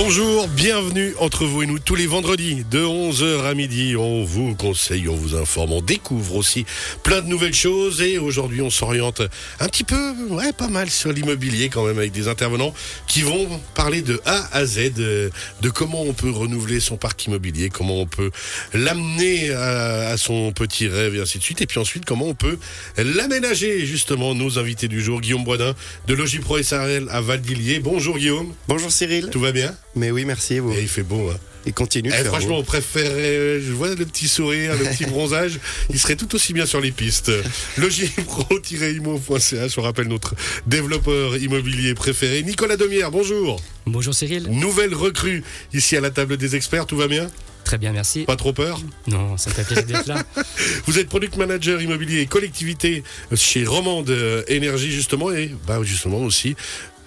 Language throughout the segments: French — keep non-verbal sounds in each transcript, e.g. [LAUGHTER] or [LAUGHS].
Bonjour, bienvenue entre vous et nous tous les vendredis de 11h à midi. On vous conseille, on vous informe, on découvre aussi plein de nouvelles choses et aujourd'hui on s'oriente un petit peu, ouais, pas mal sur l'immobilier quand même avec des intervenants qui vont parler de A à Z, de, de comment on peut renouveler son parc immobilier, comment on peut l'amener à, à son petit rêve et ainsi de suite et puis ensuite comment on peut l'aménager justement. Nos invités du jour, Guillaume Boisdin de Logipro SRL à Valdilier. Bonjour Guillaume, Bonjour Cyril. tout va bien? Mais oui, merci et vous. Et il fait beau hein Il continue de Eh, faire franchement, beau. on préférerait, euh, je vois le petit sourire, le petit [LAUGHS] bronzage, il serait tout aussi bien sur les pistes. Logipro-imo.ch, on rappelle notre développeur immobilier préféré, Nicolas Demière, bonjour. Bonjour Cyril. Nouvelle recrue ici à la table des experts, tout va bien? Très bien, merci. Pas trop peur? Non, ça me fait plaisir d'être là. [LAUGHS] Vous êtes product manager immobilier et collectivité chez Romande euh, Énergie justement, et bah, justement aussi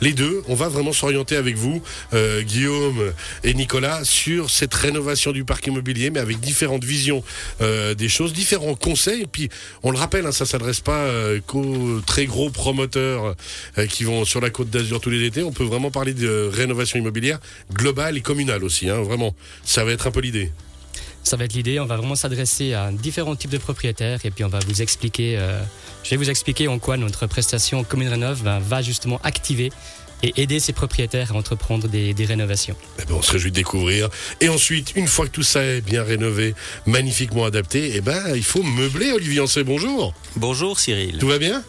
les deux, on va vraiment s'orienter avec vous, euh, Guillaume et Nicolas, sur cette rénovation du parc immobilier, mais avec différentes visions euh, des choses, différents conseils. Et puis, on le rappelle, hein, ça s'adresse pas euh, qu'aux très gros promoteurs euh, qui vont sur la côte d'Azur tous les étés. On peut vraiment parler de rénovation immobilière globale et communale aussi. Hein, vraiment, ça va être un peu l'idée. Ça va être l'idée. On va vraiment s'adresser à différents types de propriétaires et puis on va vous expliquer. euh, je vais vous expliquer en quoi notre prestation Commune Rénov va, va justement activer et aider ces propriétaires à entreprendre des, des rénovations. Eh ben, on se réjouit de découvrir. Et ensuite, une fois que tout ça est bien rénové, magnifiquement adapté, eh ben, il faut meubler. Olivier Ancet, bonjour. Bonjour Cyril, Tout va bien?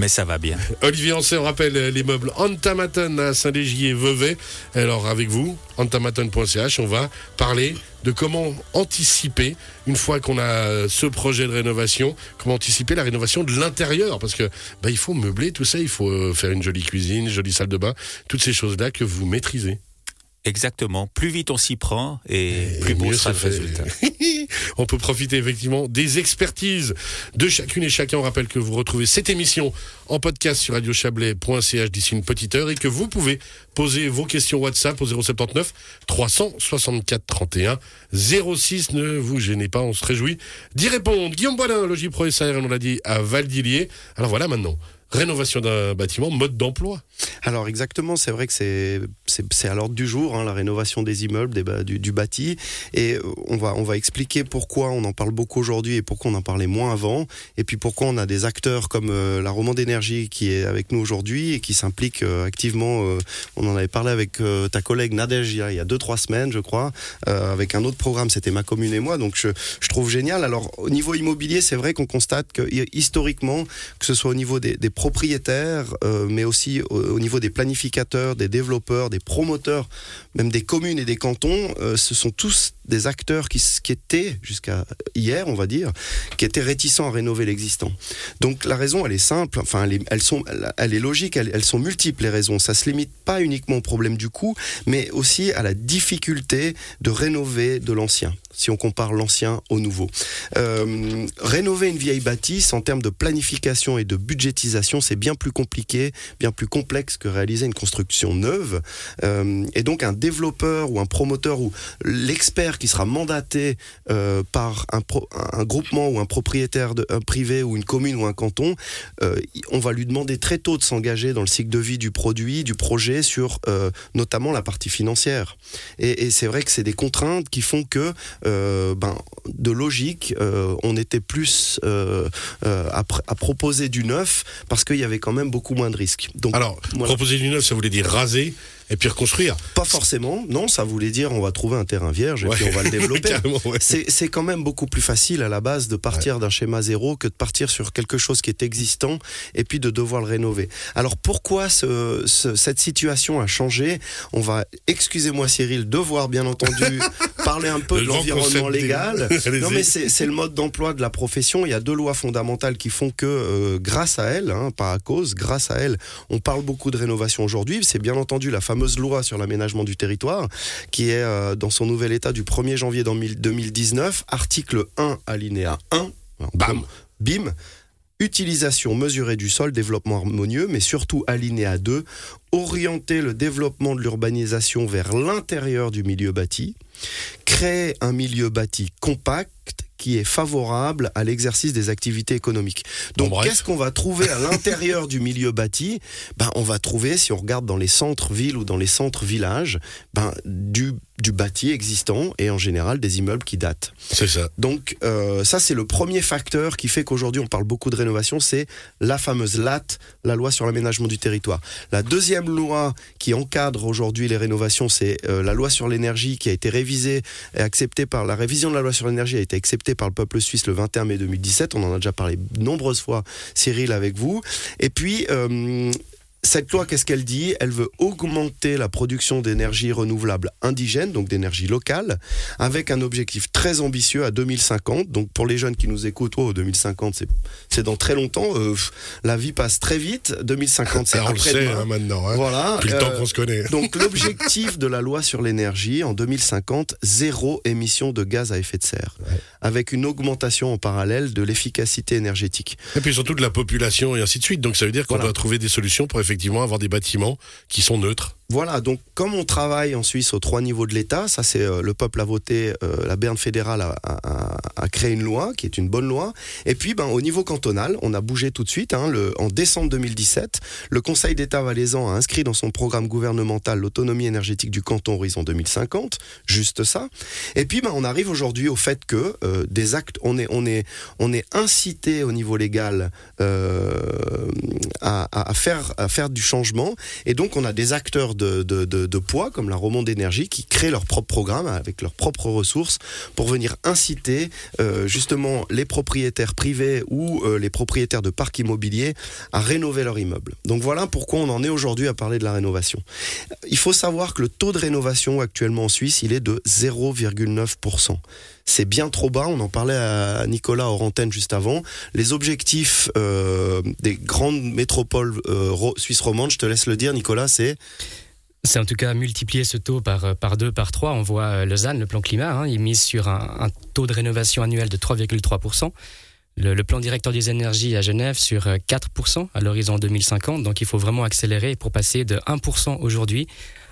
Mais ça va bien. [LAUGHS] Olivier Ancet, on rappelle euh, les meubles Antamaton à Saint-Légier, Vevey. Alors, avec vous, antamaton.ch, on va parler de comment anticiper, une fois qu'on a euh, ce projet de rénovation, comment anticiper la rénovation de l'intérieur. Parce que bah, il faut meubler tout ça, il faut euh, faire une jolie cuisine, une jolie salle de bain, toutes ces choses-là que vous maîtrisez. Exactement. Plus vite on s'y prend et, plus beau sera le fait. résultat. [LAUGHS] On peut profiter effectivement des expertises de chacune et chacun. On rappelle que vous retrouvez cette émission en podcast sur radiochablais.ch d'ici une petite heure et que vous pouvez poser vos questions WhatsApp au 079 364 31 06. Ne vous gênez pas, on se réjouit d'y répondre. Guillaume Boilin, Logipro SAR, on l'a dit, à Valdilier. Alors voilà maintenant. Rénovation d'un bâtiment, mode d'emploi. Alors exactement, c'est vrai que c'est c'est à l'ordre du jour, hein, la rénovation des immeubles, du, du bâti, et euh, on va on va expliquer pourquoi on en parle beaucoup aujourd'hui et pourquoi on en parlait moins avant, et puis pourquoi on a des acteurs comme euh, la Romande Énergie qui est avec nous aujourd'hui et qui s'implique euh, activement. on en avait parlé avec ta collègue Nadège il y a- il y a deux trois semaines, je crois, avec un autre programme, c'était ma commune et moi, donc je je trouve génial. Alors au niveau immobilier, c'est vrai qu'on constate que hi- historiquement, que ce soit au niveau des, des propriétaires, euh, mais aussi au, au niveau des planificateurs, des développeurs, des promoteurs, même des communes et des cantons, euh, ce sont tous des acteurs qui, étaient, jusqu'à hier, on va dire, qui étaient réticents à rénover l'existant. Donc la raison, elle est simple, enfin, elle est, sont, elle- est logique, elles, sont multiples, les raisons. Ça se limite pas uniquement au problème du coût, mais aussi à la difficulté de rénover de l'ancien, si on compare l'ancien au nouveau. Euh, rénover une vieille bâtisse en termes de planification et de budgétisation, c'est bien plus compliqué, bien plus complexe que réaliser une construction neuve. Euh, et donc un développeur ou un promoteur ou l'expert qui sera mandaté euh, par un, groupement ou un propriétaire privé ou une commune ou un canton, on va lui demander très tôt de s'engager dans le cycle de vie du produit, du projet, sur notamment la partie financière. Et c'est vrai que c'est des contraintes qui font que, euh, ben, de logique, euh, on était plus euh, euh, à, pr- à proposer du neuf parce qu'il y avait quand même beaucoup moins de risques. Donc, Alors, voilà. proposer du neuf, ça voulait dire raser et puis reconstruire. pas forcément, non, ça voulait dire on va trouver un terrain vierge et Ouais. puis on va le [LAUGHS] développer. Ouais. C'est c'est quand même beaucoup plus facile à la base de partir d'un schéma zéro que de partir sur quelque chose qui est existant et puis de devoir le rénover. Alors pourquoi ce- ce- cette situation a changé? On va, excusez-moi Cyril, devoir bien entendu [LAUGHS] parler un peu Le de l'environnement des- légal. [LAUGHS] Non mais c'est le mode d'emploi de la profession. Il y a deux lois fondamentales qui font que euh, grâce à elles, hein, pas à cause, grâce à elles, on parle beaucoup de rénovation aujourd'hui. C'est bien entendu la fameuse loi sur l'aménagement du territoire qui est euh, dans son nouvel état du 1er janvier dans mille- 2019, article 1 alinéa 1. Alors, Bam. Bim. Utilisation mesurée du sol, développement harmonieux, mais surtout alinéa 2, orienter le développement de l'urbanisation vers l'intérieur du milieu bâti. crée un milieu bâti compact qui est favorable à l'exercice des activités économiques. Donc Bon, qu'est-ce qu'on va trouver à l'intérieur du milieu bâti? Ben, On va trouver, si on regarde dans les centres-villes ou dans les centres-villages, ben, du, du bâti existant et en général des immeubles qui datent. C'est ça. Donc euh, ça c'est le premier facteur qui fait qu'aujourd'hui on parle beaucoup de rénovation, c'est la fameuse LAT, la loi sur l'aménagement du territoire. La deuxième loi qui encadre aujourd'hui les rénovations, c'est euh, la loi sur l'énergie qui a été révisée et acceptée par la révision de la loi sur l'énergie a été acceptée par le peuple suisse le 21 mai 2017. On en a déjà parlé nombreuses fois, Cyril, avec vous. Et puis euh, cette loi, qu'est-ce qu'elle dit? Elle veut augmenter la production d'énergie renouvelable indigène, donc d'énergie locale, avec un objectif très ambitieux à 2050. Donc pour les jeunes qui nous écoutent, oh, 2050, c'est- dans très longtemps. Euh, la vie passe très vite. 2050, c'est [LAUGHS] on le après sait hein, maintenant. Hein. Voilà. Depuis le temps euh, qu'on se connaît. [LAUGHS] donc [LAUGHS] l'objectif de la loi sur l'énergie en 2050, zéro émission de gaz à effet de serre, avec une augmentation en parallèle de l'efficacité énergétique. Et puis surtout de la population et ainsi de suite. Donc ça veut dire qu'on Voilà. doit trouver des solutions pour effectivement avoir des bâtiments qui sont neutres. Voilà, donc comme on travaille en Suisse aux trois niveaux de l'État, ça c'est euh, le peuple a voté, euh, la Berne fédérale a, créé une loi qui est une bonne loi. Et puis ben, au niveau cantonal, on a bougé tout de suite. hein, en décembre 2017, le Conseil d'État valaisan a inscrit dans son programme gouvernemental l'autonomie énergétique du canton Horizon 2050, juste ça. Et puis ben, on arrive aujourd'hui au fait que euh, des actes, on est, on est, on est incité au niveau légal à faire du changement. Et donc, on a des acteurs de, poids, comme la Romande Énergie, qui créent leur propre programme avec leurs propres ressources pour venir inciter euh, justement les propriétaires privés ou euh, les propriétaires de parcs immobiliers à rénover leur immeuble. Donc voilà pourquoi on en est aujourd'hui à parler de la rénovation. Il faut savoir que le taux de rénovation actuellement en Suisse, il est de 0,9%. C'est bien trop bas, on en parlait à Nicolas Orantène juste avant. Les objectifs euh, des grandes métropoles euh, suisses romandes, je te laisse le dire Nicolas, c'est? C'est en tout cas multiplier ce taux par, euh, par deux, par trois. On voit Lausanne, le plan climat, hein, il mise sur un, taux de rénovation annuel de 3,3%. Le, le plan directeur des énergies à Genève sur euh, 4% à l'horizon 2050. Donc il faut vraiment accélérer pour passer de 1% aujourd'hui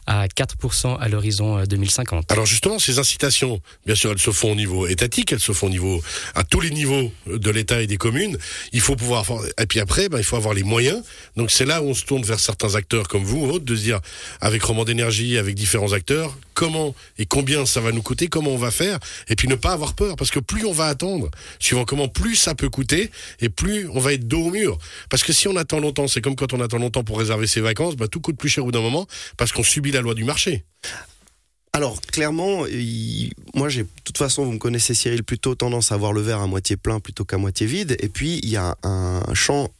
à 4% à l'horizon euh, 2050. Alors justement, ces incitations, bien sûr, elles se font au niveau étatique, elles se font au niveau à tous les niveaux de l'État et des communes. Il faut pouvoir et puis après, ben, il faut avoir les moyens. Donc c'est là où on se tourne vers certains acteurs comme vous, ou autres, de se dire avec Roman d'énergie, avec différents acteurs, comment et combien ça va nous coûter, comment on va faire, et puis ne pas avoir peur, parce que plus on va attendre, suivant comment plus ça peut coûter, et plus on va être dos au mur. Parce que si on attend longtemps, c'est comme quand on attend longtemps pour réserver ses vacances, ben, tout coûte plus cher au bout d'un moment, parce qu'on subit la loi du marché. Alors, clairement, moi, j'ai, de toute façon, vous me connaissez, Cyril, plutôt tendance à voir le verre à moitié plein plutôt qu'à moitié vide. Et puis, il y a un champ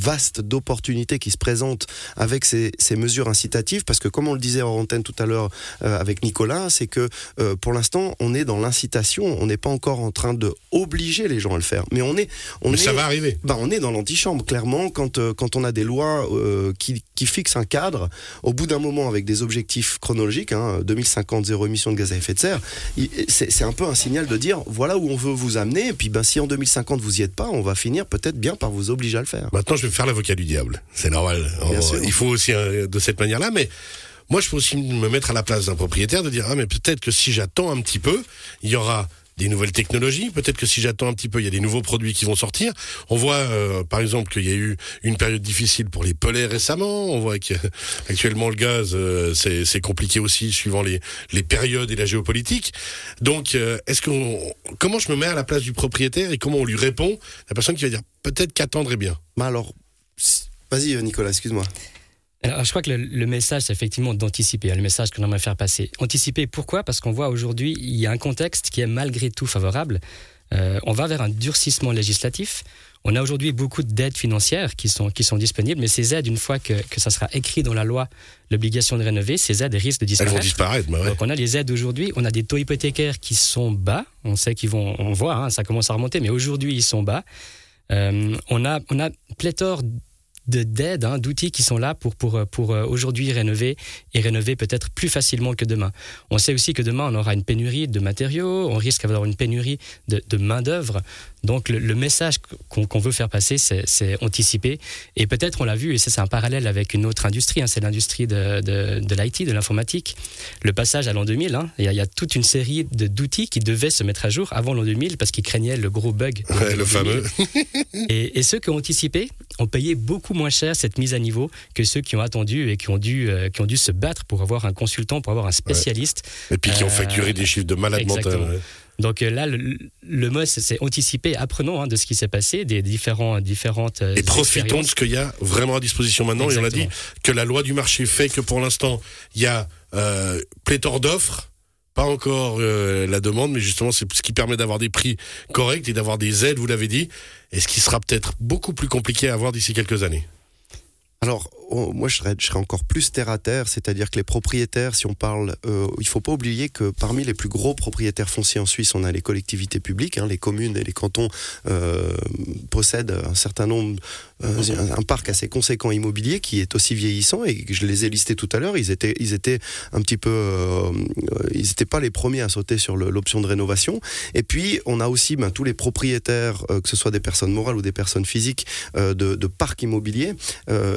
vaste d'opportunités qui se présentent avec ces, ces mesures incitatives parce que comme on le disait en antenne tout à l'heure euh, avec Nicolas c'est que euh, pour l'instant on est dans l'incitation on n'est pas encore en train de obliger les gens à le faire mais on est on Mais est ça va arriver. ben, on est dans l'antichambre, clairement, quand, euh, quand on a des lois euh, qui, qui fixent un cadre, au bout d'un moment, avec des objectifs chronologiques, hein, 2050, zéro émission de gaz à effet de serre, c'est c'est un peu un signal de dire, voilà où on veut vous amener, et puis ben, si en 2050 vous y êtes pas, on va finir peut-être bien par vous obliger à le faire. Maintenant, je vais faire l'avocat du diable. C'est normal. Bien On- sûr. Il faut aussi euh, de cette manière-là, mais moi, je peux aussi me mettre à la place d'un propriétaire de dire ah mais peut-être que si j'attends un petit peu, il y aura des nouvelles technologies. Peut-être que si j'attends un petit peu, il y a des nouveaux produits qui vont sortir. On voit, euh, par exemple, qu'il y a eu une période difficile pour les pellets récemment. On voit qu'actuellement [LAUGHS] le gaz, euh, c'est compliqué aussi suivant les, les périodes et la géopolitique. Donc, euh, est-ce qu'on, comment je me mets à la place du propriétaire et comment on lui répond? La personne qui va dire peut-être qu'attendre est bien. Ben alors, vas-y euh, Nicolas, excuse-moi. Alors, je crois que le, le message, c'est effectivement d'anticiper, hein, le message que l'on aimerait faire passer. Anticiper, pourquoi? Parce qu'on voit aujourd'hui, il y a un contexte qui est malgré tout favorable. Euh, on va vers un durcissement législatif. On a aujourd'hui beaucoup d'aides financières qui sont, qui sont disponibles, mais ces aides, une fois que, que ça sera écrit dans la loi, l'obligation de rénover, ces aides risquent de Elles disparaître. vont disparaître, bah ouais. Donc on a les aides aujourd'hui, on a des taux hypothécaires qui sont bas, on sait qu'ils vont, on voit, hein, ça commence à remonter, mais aujourd'hui ils sont bas. Euh, on a, on a pléthore de d'aides, hein, d'outils qui sont là pour, pour, pour euh, aujourd'hui rénover et rénover peut-être plus facilement que demain. On sait aussi que demain on aura une pénurie de matériaux, on risque d'avoir une pénurie de, de main d'œuvre. Donc le, message qu'on veut faire passer, c'est anticiper. Et peut-être on l'a vu, et ça c'est un parallèle avec une autre industrie, hein, c'est l'industrie de, de, l'IT, de l'informatique. Le passage à l'an 2000, hein, il y, a toute une série d'outils qui devaient se mettre à jour avant l'an 2000 parce qu'ils craignaient le gros bug. le fameux. et, ceux qui ont anticipé ont payé beaucoup moins cher cette mise à niveau que ceux qui ont attendu et qui ont dû, euh, qui ont dû se battre pour avoir un consultant, pour avoir un spécialiste. Et puis qui ont facturé des chiffres de malade mental. Donc euh, là, le, mot, c'est anticiper, apprenons hein, de ce qui s'est passé, des différents, différentes. Euh, et profitons de ce qu'il y a vraiment à disposition maintenant. Et on a dit que la loi du marché fait que pour l'instant, il y a euh, pléthore d'offres. Pas encore euh, la demande, mais justement, c'est ce qui permet d'avoir des prix corrects et d'avoir des aides, vous l'avez dit, et ce qui sera peut-être beaucoup plus compliqué à avoir d'ici quelques années. Alors, moi, je serais, encore plus terre à terre, c'est-à-dire que les propriétaires, si on parle, euh, il faut pas oublier que parmi les plus gros propriétaires fonciers en Suisse, on a les collectivités publiques, hein, les communes et les cantons euh, possèdent un certain nombre, un, parc assez conséquent immobilier qui est aussi vieillissant et je les ai listés tout à l'heure. Ils étaient, ils étaient un petit peu, euh, ils n'étaient pas les premiers à sauter sur l'option de rénovation. Et puis, on a aussi ben, tous les propriétaires, euh, que ce soit des personnes morales ou des personnes physiques, de, de parcs immobiliers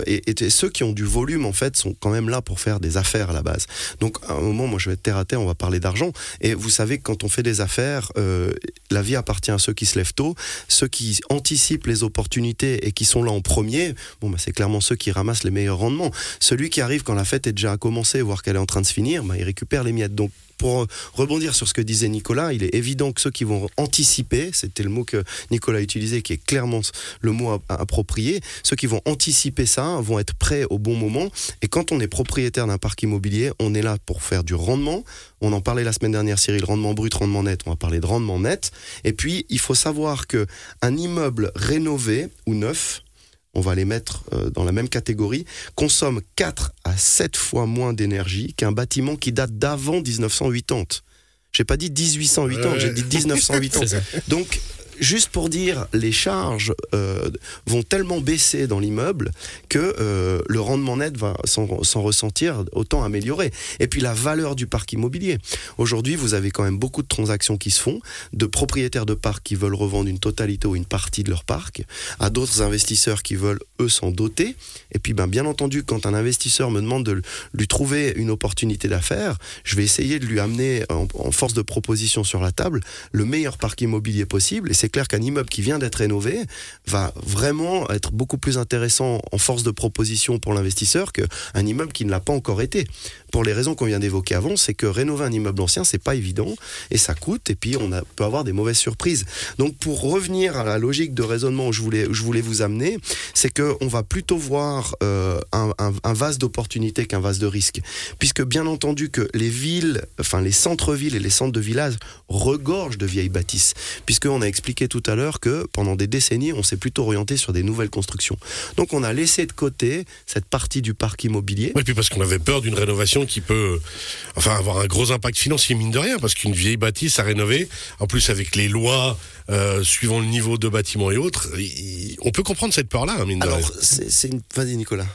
et, et ceux qui ont du volume, en fait, sont quand même là pour faire des affaires à la base. Donc, à un moment, moi, je vais être terre à terre, on va parler d'argent. Et vous savez que quand on fait des affaires, euh, la vie appartient à ceux qui se lèvent tôt, ceux qui anticipent les opportunités et qui sont là en premier. Bon, bah, c'est clairement ceux qui ramassent les meilleurs rendements. Celui qui arrive quand la fête est déjà commencée, voire qu'elle est en train de se finir, bah, il récupère les miettes. Donc, pour rebondir sur ce que disait Nicolas, il est évident que ceux qui vont anticiper, c'était le mot que Nicolas utilisait, qui est clairement le mot approprié, ceux qui vont anticiper ça vont être prêts au bon moment. Et quand on est propriétaire d'un parc immobilier, on est là pour faire du rendement. On en parlait la semaine dernière, Cyril, rendement brut, rendement net. On va parler de rendement net. Et puis, il faut savoir que un immeuble rénové ou neuf, on va les mettre euh, dans la même catégorie, consomme 4 à 7 fois moins d'énergie qu'un bâtiment qui date d'avant 1980. J'ai pas dit 1880, j'ai dit 1980. [LAUGHS] Donc juste pour dire, les charges euh, vont tellement baisser dans l'immeuble que euh, le rendement net va s'en ressentir autant amélioré. Et puis la valeur du parc immobilier. Aujourd'hui, vous avez quand même beaucoup de transactions qui se font, de propriétaires de parcs qui veulent revendre une totalité ou une partie de leur parc, à d'autres investisseurs qui veulent eux s'en doter. Et puis, ben, bien entendu, quand un investisseur me demande de lui trouver une opportunité d'affaires, je vais essayer de lui amener en, en force de proposition sur la table le meilleur parc immobilier possible. Et c'est clair qu'un immeuble qui vient d'être rénové va vraiment être beaucoup plus intéressant en force de proposition pour l'investisseur qu'un immeuble qui ne l'a pas encore été. Pour les raisons qu'on vient d'évoquer avant, c'est que rénover un immeuble ancien, c'est pas évident et ça coûte et puis on peut avoir des mauvaises surprises. Donc pour revenir à la logique de raisonnement où je voulais, je voulais vous amener, c'est que on va plutôt voir euh, un, vase d'opportunités qu'un vase de risques, puisque bien entendu que les villes, enfin les centres-villes et les centres de village regorgent de vieilles bâtisses, puisqu'on a expliqué tout à l'heure que pendant des décennies, on s'est plutôt orienté sur des nouvelles constructions. Donc on a laissé de côté cette partie du parc immobilier. Oui, puis parce qu'on avait peur d'une rénovation qui peut enfin avoir un gros impact financier mine de rien, parce qu'une vieille bâtisse à rénover, en plus avec les lois euh, suivant le niveau de bâtiment et autres, on peut comprendre cette peur-là, hein, mine de rien. Alors, c'est une... Vas-y Nicolas.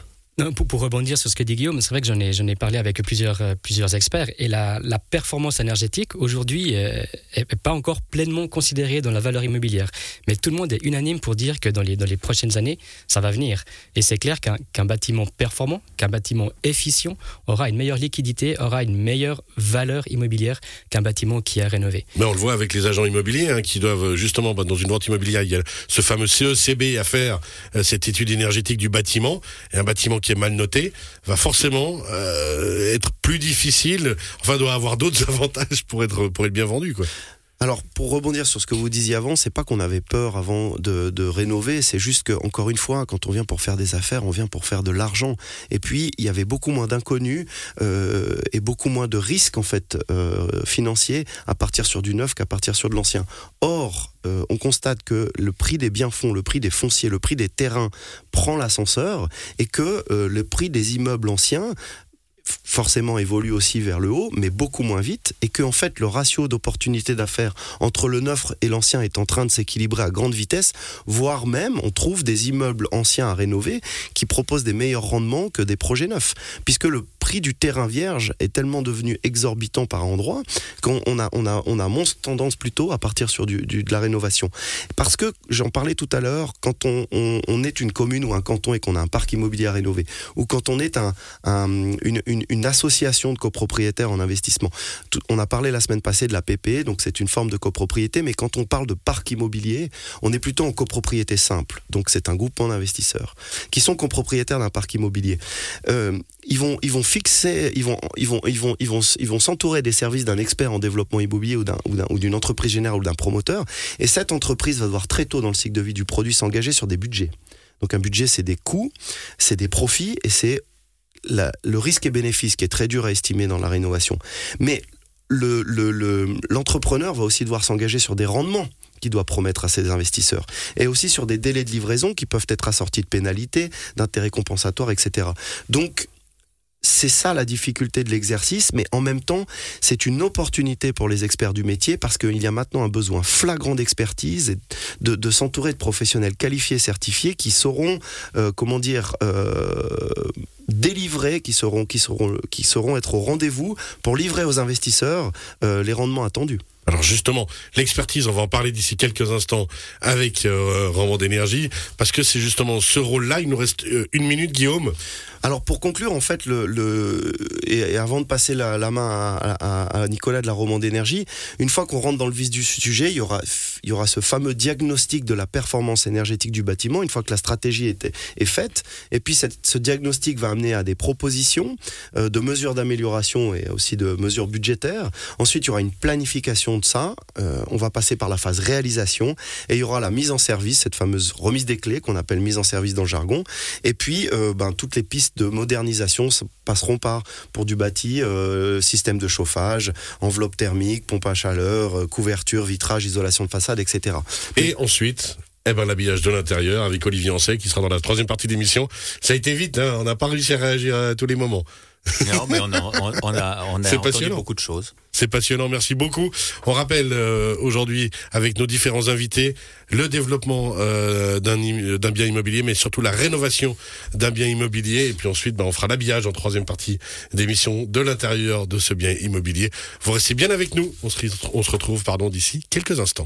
Pour, rebondir sur ce que dit Guillaume, c'est vrai que j'en ai, parlé avec plusieurs, euh, plusieurs experts et la, performance énergétique aujourd'hui n'est euh, pas encore pleinement considérée dans la valeur immobilière. Mais tout le monde est unanime pour dire que dans les, prochaines années, ça va venir. Et c'est clair qu'un bâtiment performant, qu'un bâtiment efficient aura une meilleure liquidité, aura une meilleure valeur immobilière qu'un bâtiment qui est rénové. Mais on le voit avec les agents immobiliers hein, qui doivent justement, bah, dans une vente immobilière, il y a ce fameux CECB à faire, euh, cette étude énergétique du bâtiment. Et un bâtiment est mal noté va forcément euh, être plus difficile, enfin doit avoir d'autres [LAUGHS] avantages pour être, pour être bien vendu. Quoi. Alors, pour rebondir sur ce que vous disiez avant, c'est pas qu'on avait peur avant de, rénover, c'est juste que, encore une fois, quand on vient pour faire des affaires, on vient pour faire de l'argent. Et puis, il y avait beaucoup moins d'inconnus euh, et beaucoup moins de risques, en fait, euh, financiers à partir sur du neuf qu'à partir sur de l'ancien. Or, euh, on constate que le prix des biens-fonds, le prix des fonciers, le prix des terrains prend l'ascenseur et que euh, le prix des immeubles anciens forcément évolue aussi vers le haut, mais beaucoup moins vite, et que en fait le ratio d'opportunité d'affaires entre le neuf et l'ancien est en train de s'équilibrer à grande vitesse, voire même on trouve des immeubles anciens à rénover qui proposent des meilleurs rendements que des projets neufs, puisque le prix du terrain vierge est tellement devenu exorbitant par endroit qu'on a, on a, on a mon tendance plutôt à partir sur du, de la rénovation. Parce que j'en parlais tout à l'heure, quand on, on, est une commune ou un canton et qu'on a un parc immobilier à rénover, ou quand on est un, une, une, association de copropriétaires en investissement. on a parlé la semaine passée de la PP, donc c'est une forme de copropriété, mais quand on parle de parc immobilier, on est plutôt en copropriété simple. Donc c'est un groupement d'investisseurs qui sont copropriétaires d'un parc immobilier. Euh, ils vont, ils vont ils vont, s'entourer des services d'un expert en développement immobilier ou ou d'une entreprise générale ou d'un promoteur. Et cette entreprise va devoir très tôt dans le cycle de vie du produit s'engager sur des budgets. Donc un budget, c'est des coûts, c'est des profits et c'est le risque et bénéfice qui est très dur à estimer dans la rénovation. Mais l'entrepreneur le, va aussi devoir s'engager sur des rendements qu'il doit promettre à ses investisseurs et aussi sur des délais de livraison qui peuvent être assortis de pénalités, d'intérêts compensatoires, etc. Donc c'est ça la difficulté de l'exercice, mais en même temps, c'est une opportunité pour les experts du métier parce qu'il y a maintenant un besoin flagrant d'expertise et de, s'entourer de professionnels qualifiés, certifiés, qui sauront, euh, comment dire, euh, délivrer, qui sauront, qui qui sauront être au rendez-vous pour livrer aux investisseurs euh, les rendements attendus. Alors justement, l'expertise, on va en parler d'ici quelques instants avec euh, d'énergie, parce que c'est justement ce rôle-là. Il nous reste une minute, Guillaume. Alors pour conclure, en fait, le, et, avant de passer la, main à, Nicolas de la Roman d'énergie, une fois qu'on rentre dans le vif du sujet, il y aura, il y aura ce fameux diagnostic de la performance énergétique du bâtiment, une fois que la stratégie est, est faite. Et puis ce diagnostic va amener à des propositions euh, de mesures d'amélioration et aussi de mesures budgétaires. Ensuite, il y aura une planification de ça. Euh, on va passer par la phase réalisation et il y aura la mise en service, cette fameuse remise des clés qu'on appelle mise en service dans le jargon. Et puis, euh, ben, toutes les pistes de modernisation passeront par, pour du bâti, euh, système de chauffage, enveloppe thermique, pompe à chaleur, euh, couverture, vitrage, isolation de façade, etc. Et ensuite, eh ben, l'habillage de l'intérieur avec Olivier Ancet qui sera dans la troisième partie d'émission. Ça a été vite, hein, on n'a pas réussi à réagir à tous les moments. Non, mais on a, on, a, on a entendu beaucoup de choses. C'est passionnant, merci beaucoup. On rappelle euh, aujourd'hui avec nos différents invités le développement euh, d'un bien immobilier, mais surtout la rénovation d'un bien immobilier. Et puis ensuite, ben, on fera l'habillage en troisième partie d'émission de l'intérieur de ce bien immobilier. Vous restez bien avec nous. On se, on se retrouve pardon d'ici quelques instants.